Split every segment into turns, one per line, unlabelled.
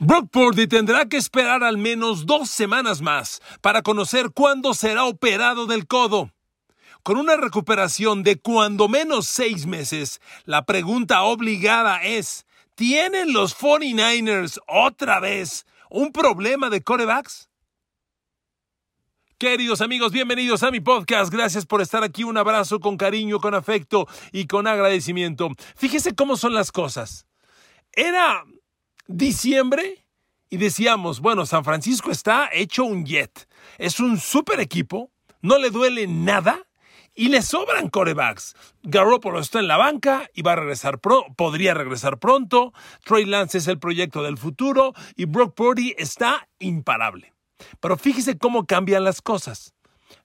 Brock Purdy tendrá que esperar al menos dos semanas más para conocer cuándo será operado del codo. Con una recuperación de cuando menos seis meses, la pregunta obligada es, ¿tienen los 49ers otra vez un problema de corebacks? Queridos amigos, bienvenidos a mi podcast. Gracias por estar aquí. Un abrazo con cariño, con afecto y con agradecimiento. Fíjese cómo son las cosas. Era diciembre y decíamos, bueno, San Francisco está hecho un jet. Es un super equipo, no le duele nada y le sobran corebacks. Garoppolo está en la banca y va a regresar podría regresar pronto. Trey Lance es el proyecto del futuro y Brock Purdy está imparable. Pero fíjese cómo cambian las cosas.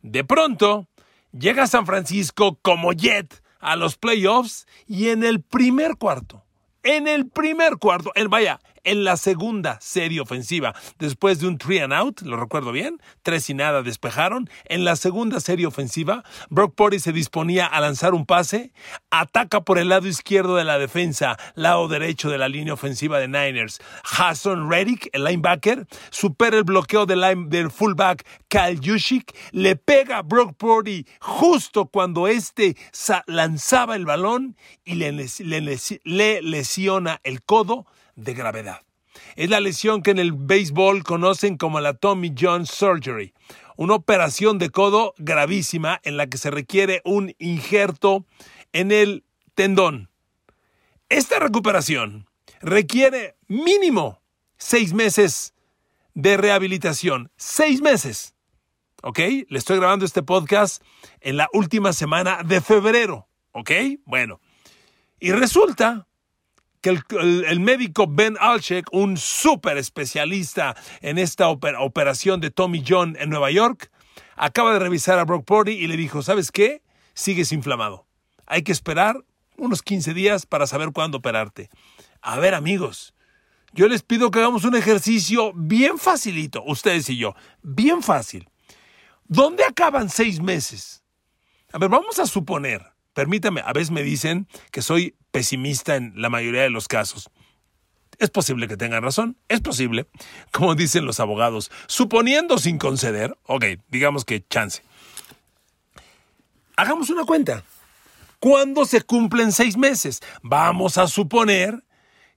De pronto, llega San Francisco como jet a los playoffs y en el primer cuarto, en el primer cuarto, el vaya, en la segunda serie ofensiva. Después de un three and out, lo recuerdo bien, tres y nada despejaron. En la segunda serie ofensiva, Brock Purdy se disponía a lanzar un pase, ataca por el lado izquierdo de la defensa, lado derecho de la línea ofensiva de Niners. Hassan Reddick, el linebacker, supera el bloqueo del, fullback Kyle Juszczyk, le pega a Brock Purdy justo cuando este lanzaba el balón y le lesiona el codo de gravedad. Es la lesión que en el béisbol conocen como la Tommy John Surgery, una operación de codo gravísima en la que se requiere un injerto en el tendón. Esta recuperación requiere mínimo seis meses de rehabilitación. Seis meses. ¿Ok? Le estoy grabando este podcast en la última semana de febrero. ¿Ok? Bueno. Y resulta que el, médico Ben Alchek, un súper especialista en esta operación de Tommy John en Nueva York, acaba de revisar a Brock Purdy y le dijo, ¿sabes qué? Sigues inflamado. Hay que esperar unos 15 días para saber cuándo operarte. A ver, amigos, yo les pido que hagamos un ejercicio bien facilito, ustedes y yo, bien fácil. ¿Dónde acaban seis meses? A ver, vamos a suponer, permítame, a veces me dicen que soy pesimista en la mayoría de los casos. Es posible que tengan razón, es posible, como dicen los abogados, suponiendo sin conceder, ok, digamos que chance. Hagamos una cuenta. ¿Cuándo se cumplen seis meses? Vamos a suponer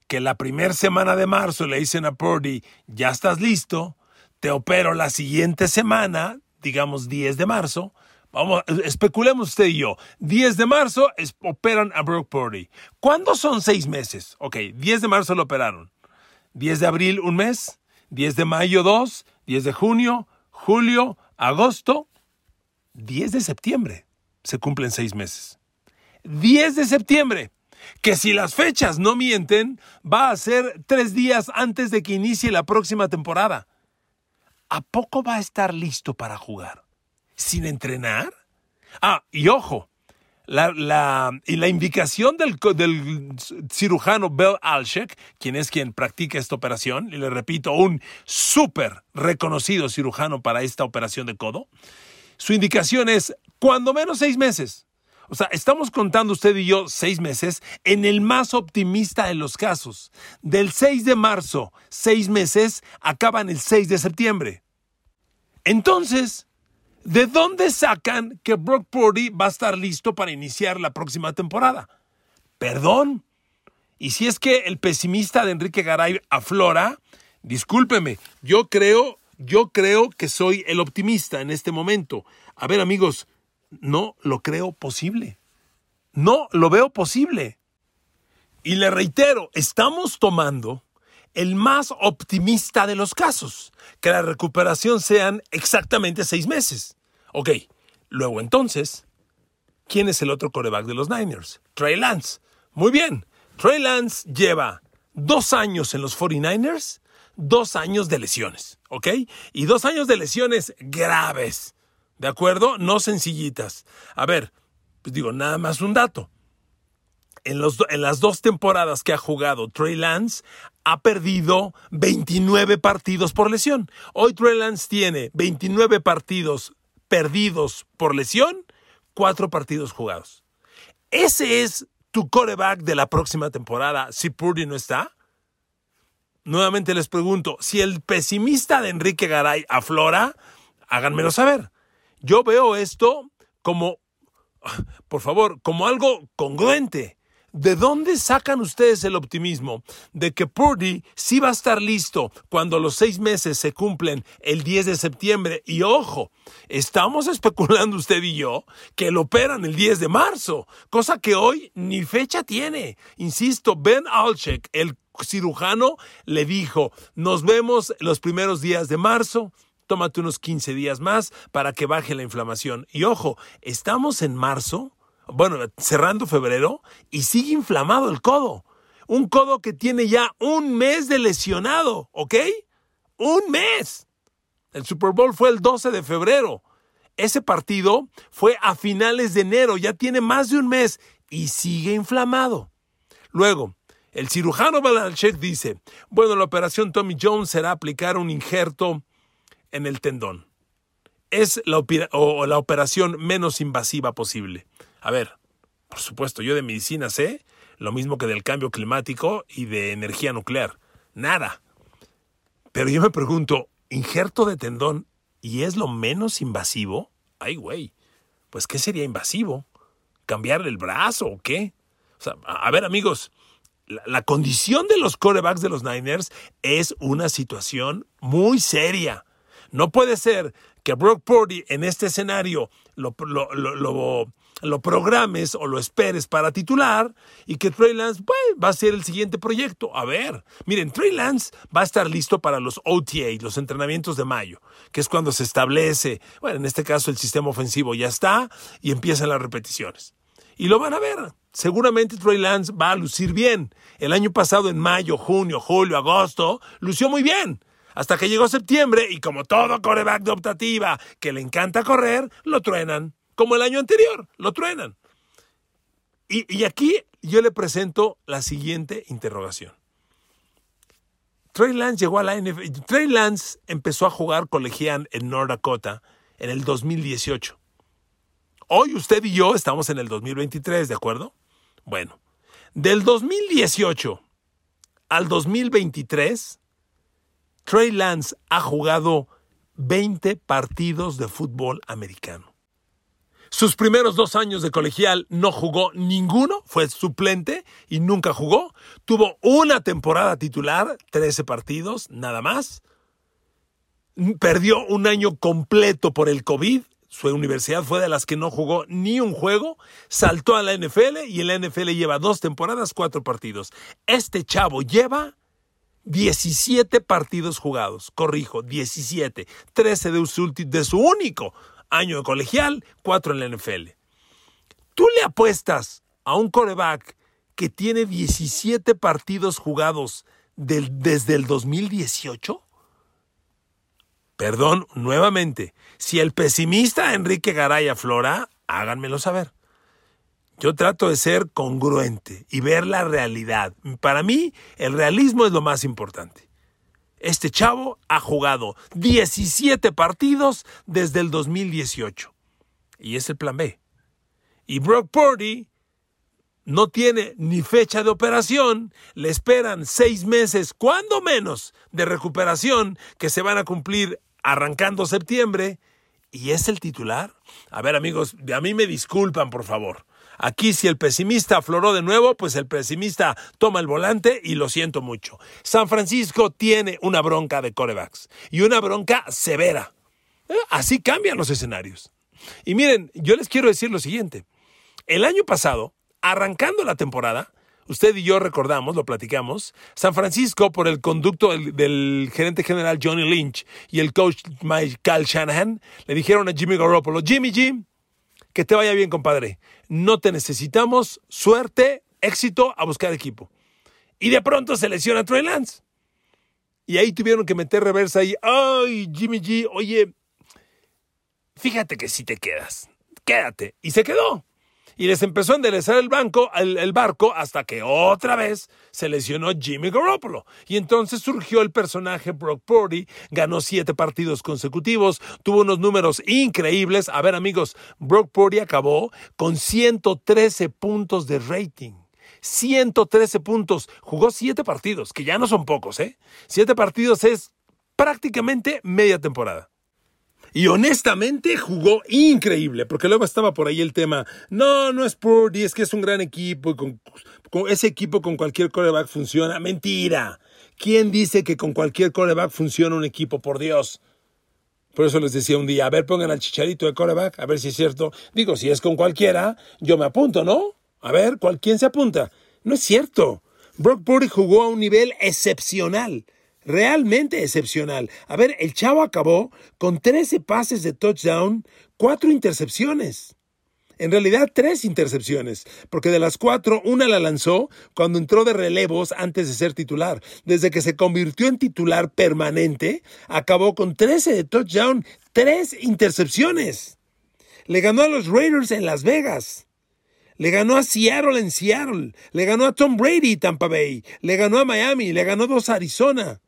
que la primera semana de marzo le dicen a Purdy, ya estás listo, te opero la siguiente semana, digamos 10 de marzo, Vamos, especulemos usted y yo. 10 de marzo operan a Brock Purdy. ¿Cuándo son seis meses? Ok, 10 de marzo lo operaron. 10 de abril, un mes. 10 de mayo, dos. 10 de junio, julio, agosto. 10 de septiembre se cumplen seis meses. 10 de septiembre. Que si las fechas no mienten, va a ser tres días antes de que inicie la próxima temporada. ¿A poco va a estar listo para jugar? Sin entrenar? Ah, y ojo, la, y la indicación del, del, cirujano Bell Alshek, quien es quien practica esta operación, y le repito, un súper reconocido cirujano para esta operación de codo, su indicación es cuando menos seis meses. O sea, estamos contando usted y yo seis meses en el más optimista de los casos. Del 6 de marzo, seis meses, acaban el 6 de septiembre. Entonces, ¿De dónde sacan que Brock Purdy va a estar listo para iniciar la próxima temporada? Perdón. Y si es que el pesimista de Enrique Garay aflora, discúlpeme, yo creo, yo creo que soy el optimista en este momento. A ver, amigos, no lo creo posible. No lo veo posible. Y le reitero, estamos tomando el más optimista de los casos, que la recuperación sean exactamente seis meses. Ok, luego entonces, ¿quién es el otro coreback de los Niners? Trey Lance. Muy bien, Trey Lance lleva dos años en los 49ers, dos años de lesiones, ¿ok? Y dos años de lesiones graves, ¿de acuerdo? No sencillitas. A ver, pues digo, nada más un dato. En, los, en, las dos temporadas que ha jugado Trey Lance, ha perdido 29 partidos por lesión. Hoy Trey Lance tiene 29 partidos perdidos por lesión, cuatro partidos jugados. Ese es tu coreback de la próxima temporada si Purdy no está. nuevamente les pregunto, si el pesimista de Enrique Garay aflora, háganmelo saber. Yo veo esto como, por favor, como algo congruente. ¿De dónde sacan ustedes el optimismo de que Purdy sí va a estar listo cuando los seis meses se cumplen el 10 de septiembre? Y ojo, estamos especulando usted y yo que lo operan el 10 de marzo, cosa que hoy ni fecha tiene. Insisto, Ben Alchek, el cirujano, le dijo, nos vemos los primeros días de marzo, tómate unos 15 días más para que baje la inflamación. Y ojo, estamos en marzo bueno, cerrando febrero, y sigue inflamado el codo. Un codo que tiene ya un mes de lesionado, ¿ok? Un mes. El Super Bowl fue el 12 de febrero. Ese partido fue a finales de enero, ya tiene más de un mes y sigue inflamado. Luego, el cirujano Balanchek dice, bueno, la operación Tommy Jones será aplicar un injerto en el tendón. Es la, o la operación menos invasiva posible. A ver, por supuesto, yo de medicina sé lo mismo que del cambio climático y de energía nuclear. Nada. Pero yo me pregunto, ¿injerto de tendón y es lo menos invasivo? Ay, güey. Pues, ¿qué sería invasivo? ¿Cambiarle el brazo o qué? O sea, a ver, amigos, la, la condición de los corebacks de los Niners es una situación muy seria. No puede ser que Brock Purdy en este escenario lo, lo, lo, lo programes o lo esperes para titular y que Trey Lance pues, va a ser el siguiente proyecto. A ver, miren, Trey Lance va a estar listo para los OTA, los entrenamientos de mayo, que es cuando se establece, bueno, en este caso el sistema ofensivo ya está y empiezan las repeticiones. Y lo van a ver. Seguramente Trey Lance va a lucir bien. El año pasado, en mayo, junio, julio, agosto, lució muy bien. Hasta que llegó septiembre y como todo coreback de optativa que le encanta correr, lo truenan como el año anterior, lo truenan. Y, aquí yo le presento la siguiente interrogación. Trey Lance llegó a la NFL. Trey Lance empezó a jugar colegial en North Dakota en el 2018. Hoy usted y yo estamos en el 2023, ¿de acuerdo? Bueno, del 2018 al 2023, Trey Lance ha jugado 20 partidos de fútbol americano. Sus primeros dos años de colegial no jugó ninguno, fue suplente y nunca jugó. Tuvo una temporada titular, 13 partidos, nada más. Perdió un año completo por el COVID. Su universidad fue de las que no jugó ni un juego. Saltó a la NFL y en la NFL lleva dos temporadas, cuatro partidos. Este chavo lleva 17 partidos jugados, corrijo, 17, 13 de su, de su único año de colegial, cuatro en la NFL. ¿Tú le apuestas a un coreback que tiene 17 partidos jugados desde el 2018? Perdón, nuevamente, si el pesimista Enrique Garay aflora, háganmelo saber. Yo trato de ser congruente y ver la realidad. Para mí, el realismo es lo más importante. Este chavo ha jugado 17 partidos desde el 2018. Y es el plan B. Y Brock Purdy no tiene ni fecha de operación, le esperan seis meses, cuando menos, de recuperación que se van a cumplir arrancando septiembre. ¿Y es el titular? A ver amigos, a mí me disculpan por favor. Aquí si el pesimista afloró de nuevo, pues el pesimista toma el volante y lo siento mucho. San Francisco tiene una bronca de corebacks y una bronca severa. Eh, así cambian los escenarios. Y miren, yo les quiero decir lo siguiente. El año pasado, arrancando la temporada, usted y yo recordamos, lo platicamos, San Francisco, por el conducto del, gerente general Johnny Lynch y el coach Michael Shanahan, le dijeron a Jimmy Garoppolo, Jimmy Jim, que te vaya bien, compadre. No te necesitamos. Suerte, éxito a buscar equipo. Y de pronto se lesiona Trey Lance. Y ahí tuvieron que meter reversa y, ay, Jimmy G, oye, fíjate que si te quedas, quédate. Y se quedó y les empezó a enderezar el, banco, el, barco hasta que otra vez se lesionó Jimmy Garoppolo. Y entonces surgió el personaje Brock Purdy, ganó siete partidos consecutivos, tuvo unos números increíbles. A ver amigos, Brock Purdy acabó con 113 puntos de rating. 113 puntos. Jugó 7 partidos, que ya no son pocos, ¿eh? 7 partidos es prácticamente media temporada. Y honestamente jugó increíble, porque luego estaba por ahí el tema, no, no es Purdy, es que es un gran equipo y con, ese equipo con cualquier coreback funciona. Mentira. ¿Quién dice que con cualquier coreback funciona un equipo? Por Dios. Por eso les decía un día, a ver, pongan al chicharito de coreback, a ver si es cierto. Digo, si es con cualquiera, yo me apunto, ¿no? A ver, ¿quién se apunta? No es cierto. Brock Purdy jugó a un nivel excepcional realmente excepcional. A ver, el chavo acabó con 13 pases de touchdown, 4 intercepciones. En realidad, tres intercepciones, porque de las cuatro, una la lanzó cuando entró de relevos antes de ser titular. Desde que se convirtió en titular permanente, acabó con 13 de touchdown, tres intercepciones. Le ganó a los Raiders en Las Vegas. Le ganó a Seattle en Seattle. Le ganó a Tom Brady Tampa Bay. Le ganó a Miami. Le ganó dos a Arizona.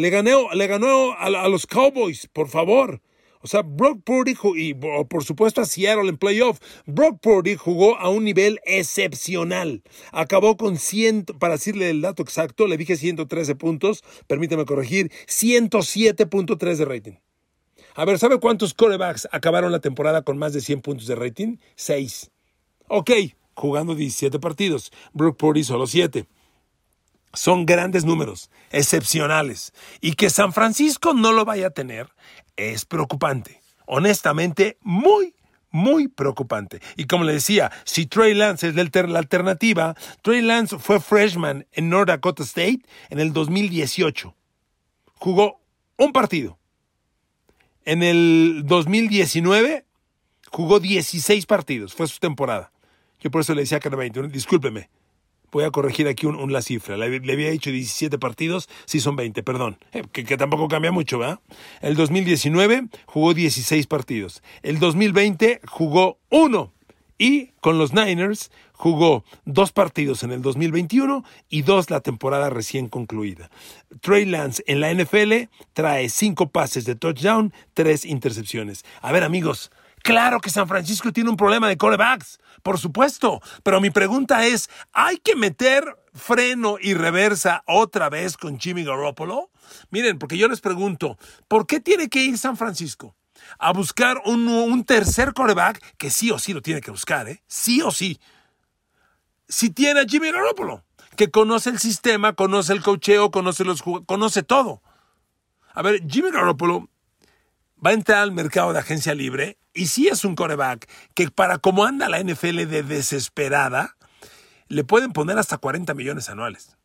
Le ganó, le ganó a, los Cowboys, por favor. O sea, Brock Purdy y por supuesto a Seattle en playoff. Brock Purdy jugó a un nivel excepcional. Acabó con 100, para decirle el dato exacto, le dije 113 puntos, permíteme corregir, 107.3 de rating. A ver, ¿sabe cuántos corebacks acabaron la temporada con más de 100 puntos de rating? 6. Ok, jugando 17 partidos. Brock Purdy solo 7 son grandes números, excepcionales. Y que San Francisco no lo vaya a tener es preocupante. Honestamente, muy, muy preocupante. Y como le decía, si Trey Lance es la alternativa, Trey Lance fue freshman en North Dakota State en el 2018. Jugó un partido. En el 2019 jugó 16 partidos, fue su temporada. Yo por eso le decía que era 20, discúlpeme, Voy a corregir aquí un, la cifra. Le, había dicho 17 partidos, sí son 20, perdón. Eh, que, que, tampoco cambia mucho, ¿verdad? El 2019 jugó 16 partidos. El 2020 jugó uno. Y con los Niners jugó dos partidos en el 2021 y dos la temporada recién concluida. Trey Lance en la NFL trae cinco pases de touchdown, tres intercepciones. A ver amigos, Claro que San Francisco tiene un problema de corebacks, por supuesto, pero mi pregunta es, ¿hay que meter freno y reversa otra vez con Jimmy Garoppolo? Miren, porque yo les pregunto, ¿por qué tiene que ir San Francisco? A buscar un, tercer coreback que sí o sí lo tiene que buscar, ¿eh? Sí o sí. Si tiene a Jimmy Garoppolo, que conoce el sistema, conoce el cocheo, conoce los conoce todo. A ver, Jimmy Garoppolo va a entrar al mercado de agencia libre y si es un coreback que para como anda la NFL de desesperada, le pueden poner hasta 40 millones anuales.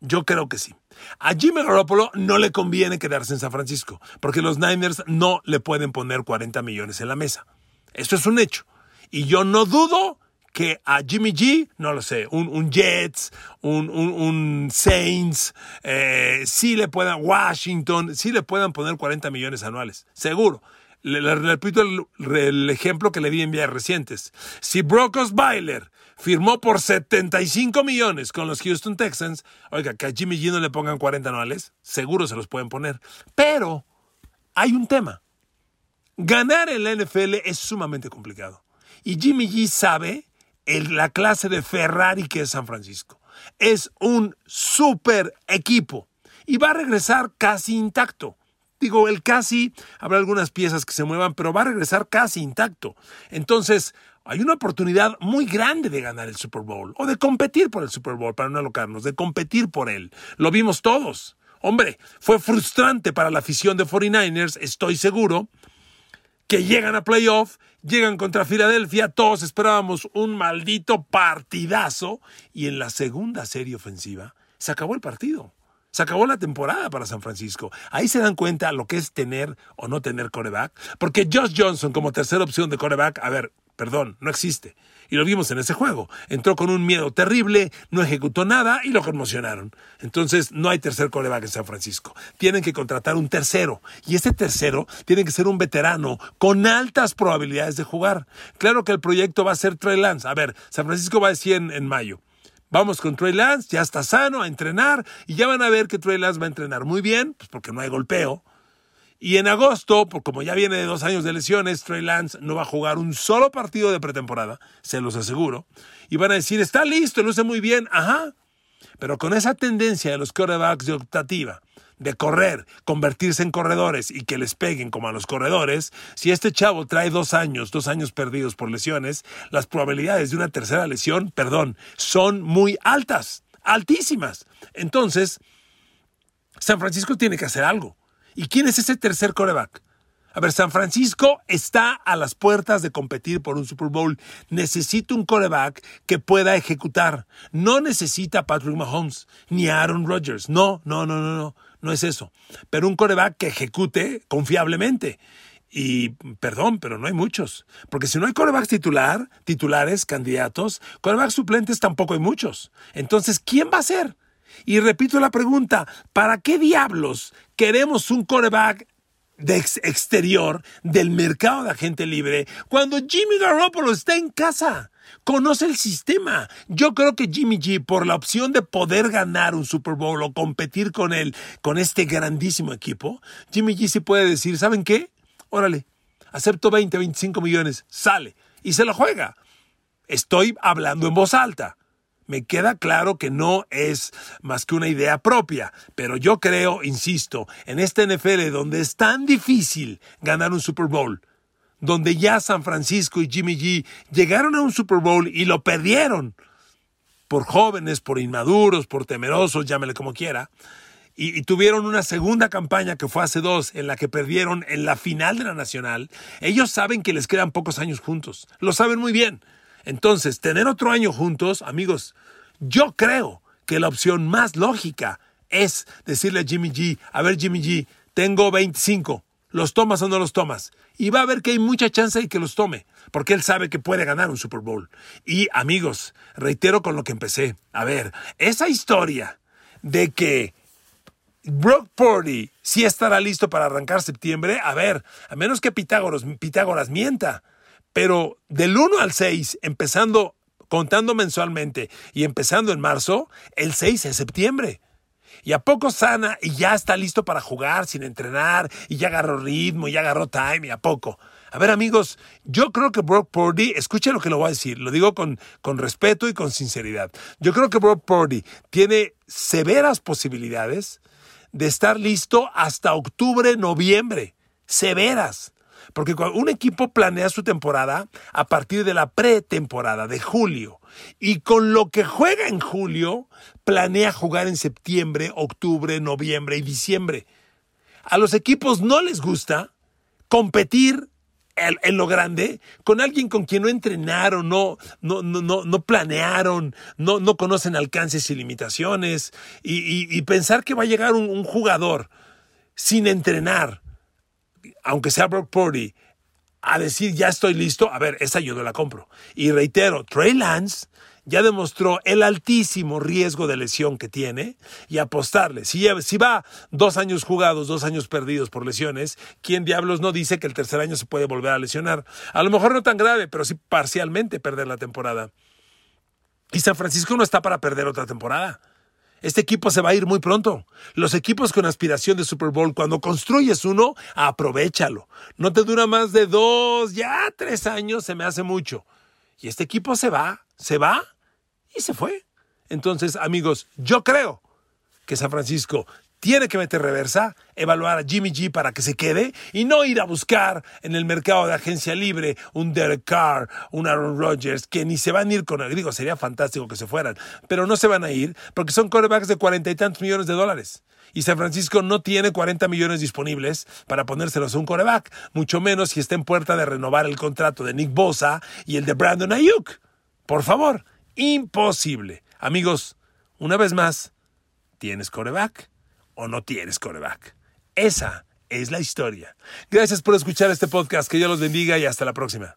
Yo creo que sí. A Jimmy Garoppolo no le conviene quedarse en San Francisco, porque los Niners no le pueden poner 40 millones en la mesa. Eso es un hecho. Y yo no dudo que a Jimmy G, no lo sé, un, Jets, un, Saints, eh, sí le puedan, Washington, sí le puedan poner 40 millones anuales, seguro. Le, repito el, ejemplo que le di en recientes. Si Brock Osweiler firmó por 75 millones con los Houston Texans, oiga, que a Jimmy G no le pongan 40 anuales, seguro se los pueden poner. Pero hay un tema. Ganar en la NFL es sumamente complicado. Y Jimmy G sabe la clase de Ferrari que es San Francisco. Es un super equipo y va a regresar casi intacto. Digo, el casi, habrá algunas piezas que se muevan, pero va a regresar casi intacto. Entonces, hay una oportunidad muy grande de ganar el Super Bowl o de competir por el Super Bowl, para no alocarnos, de competir por él. Lo vimos todos. Hombre, fue frustrante para la afición de 49ers, estoy seguro, que llegan a playoff, llegan contra Filadelfia, todos esperábamos un maldito partidazo y en la segunda serie ofensiva se acabó el partido. Se acabó la temporada para San Francisco. Ahí se dan cuenta lo que es tener o no tener coreback. Porque Josh Johnson como tercera opción de coreback, a ver, perdón, no existe. Y lo vimos en ese juego. Entró con un miedo terrible, no ejecutó nada y lo conmocionaron. Entonces no hay tercer coreback en San Francisco. Tienen que contratar un tercero. Y este tercero tiene que ser un veterano con altas probabilidades de jugar. Claro que el proyecto va a ser Trey Lance. A ver, San Francisco va a decir en, en mayo. Vamos con Trey Lance, ya está sano a entrenar y ya van a ver que Trey Lance va a entrenar muy bien, pues porque no hay golpeo Y en agosto, por como ya viene de dos años de lesiones, Trey Lance no va a jugar un solo partido de pretemporada, se los aseguro. Y van a decir, está listo, luce muy bien, ajá. Pero con esa tendencia de los quarterbacks de optativa, de correr, convertirse en corredores y que les peguen como a los corredores, si este chavo trae dos años, dos años perdidos por lesiones, las probabilidades de una tercera lesión, perdón, son muy altas, altísimas. Entonces, San Francisco tiene que hacer algo. ¿Y quién es ese tercer coreback? A ver, San Francisco está a las puertas de competir por un Super Bowl. Necesita un coreback que pueda ejecutar. No necesita a Patrick Mahomes ni a Aaron Rodgers. No, no, no, no, no. No es eso. Pero un coreback que ejecute confiablemente. Y perdón, pero no hay muchos. Porque si no hay corebacks titular, titulares, candidatos, corebacks suplentes tampoco hay muchos. Entonces, ¿quién va a ser? Y repito la pregunta, ¿para qué diablos queremos un coreback de exterior del mercado de agente libre cuando Jimmy Garoppolo está en casa? Conoce el sistema. Yo creo que Jimmy G, por la opción de poder ganar un Super Bowl o competir con él, con este grandísimo equipo, Jimmy G sí puede decir, ¿saben qué? Órale, acepto 20, 25 millones, sale y se lo juega. Estoy hablando en voz alta. Me queda claro que no es más que una idea propia, pero yo creo, insisto, en esta NFL donde es tan difícil ganar un Super Bowl, donde ya San Francisco y Jimmy G llegaron a un Super Bowl y lo perdieron. Por jóvenes, por inmaduros, por temerosos, llámele como quiera, y, y, tuvieron una segunda campaña que fue hace dos, en la que perdieron en la final de la Nacional, ellos saben que les quedan pocos años juntos, lo saben muy bien. Entonces, tener otro año juntos, amigos, yo creo que la opción más lógica es decirle a Jimmy G, a ver Jimmy G, tengo 25, ¿los tomas o no los tomas? Y va a ver que hay mucha chance de que los tome, porque él sabe que puede ganar un Super Bowl. Y amigos, reitero con lo que empecé, a ver, esa historia de que Brock Purdy sí estará listo para arrancar septiembre, a ver, a menos que Pitágoras, Pitágoras mienta, pero del 1 al 6, empezando, contando mensualmente y empezando en marzo, el 6 es septiembre. Y a poco sana y ya está listo para jugar sin entrenar y ya agarró ritmo y ya agarró time y a poco. A ver amigos, yo creo que Brock Purdy, escuchen lo que lo voy a decir, lo digo con, con respeto y con sinceridad. Yo creo que Brock Purdy tiene severas posibilidades de estar listo hasta octubre, noviembre. Severas. Porque cuando un equipo planea su temporada a partir de la pretemporada de julio y con lo que juega en julio, planea jugar en septiembre, octubre, noviembre y diciembre. A los equipos no les gusta competir en, lo grande con alguien con quien no entrenaron, no, no, no, no, planearon, no, no conocen alcances y limitaciones y, pensar que va a llegar un, jugador sin entrenar aunque sea Brock Purdy, a decir ya estoy listo, a ver, esa yo no la compro. Y reitero, Trey Lance ya demostró el altísimo riesgo de lesión que tiene y apostarle. Si, si va dos años jugados, dos años perdidos por lesiones, ¿quién diablos no dice que el tercer año se puede volver a lesionar? A lo mejor no tan grave, pero sí parcialmente perder la temporada. Y San Francisco no está para perder otra temporada. Este equipo se va a ir muy pronto. Los equipos con aspiración de Super Bowl, cuando construyes uno, aprovechalo. No te dura más de dos, ya tres años, se me hace mucho. Y este equipo se va, se va y se fue. Entonces, amigos, yo creo que San Francisco tiene que meter reversa, evaluar a Jimmy G para que se quede y no ir a buscar en el mercado de agencia libre un Derek Carr, un Aaron Rodgers, que ni se van a ir con el. Digo, sería fantástico que se fueran, pero no se van a ir porque son corebacks de cuarenta y tantos millones de dólares. Y San Francisco no tiene 40 millones disponibles para ponérselos a un coreback, mucho menos si está en puerta de renovar el contrato de Nick Bosa y el de Brandon Ayuk. Por favor, imposible. Amigos, una vez más, tienes coreback o no tienes coreback. Esa es la historia. Gracias por escuchar este podcast. Que Dios los bendiga y hasta la próxima.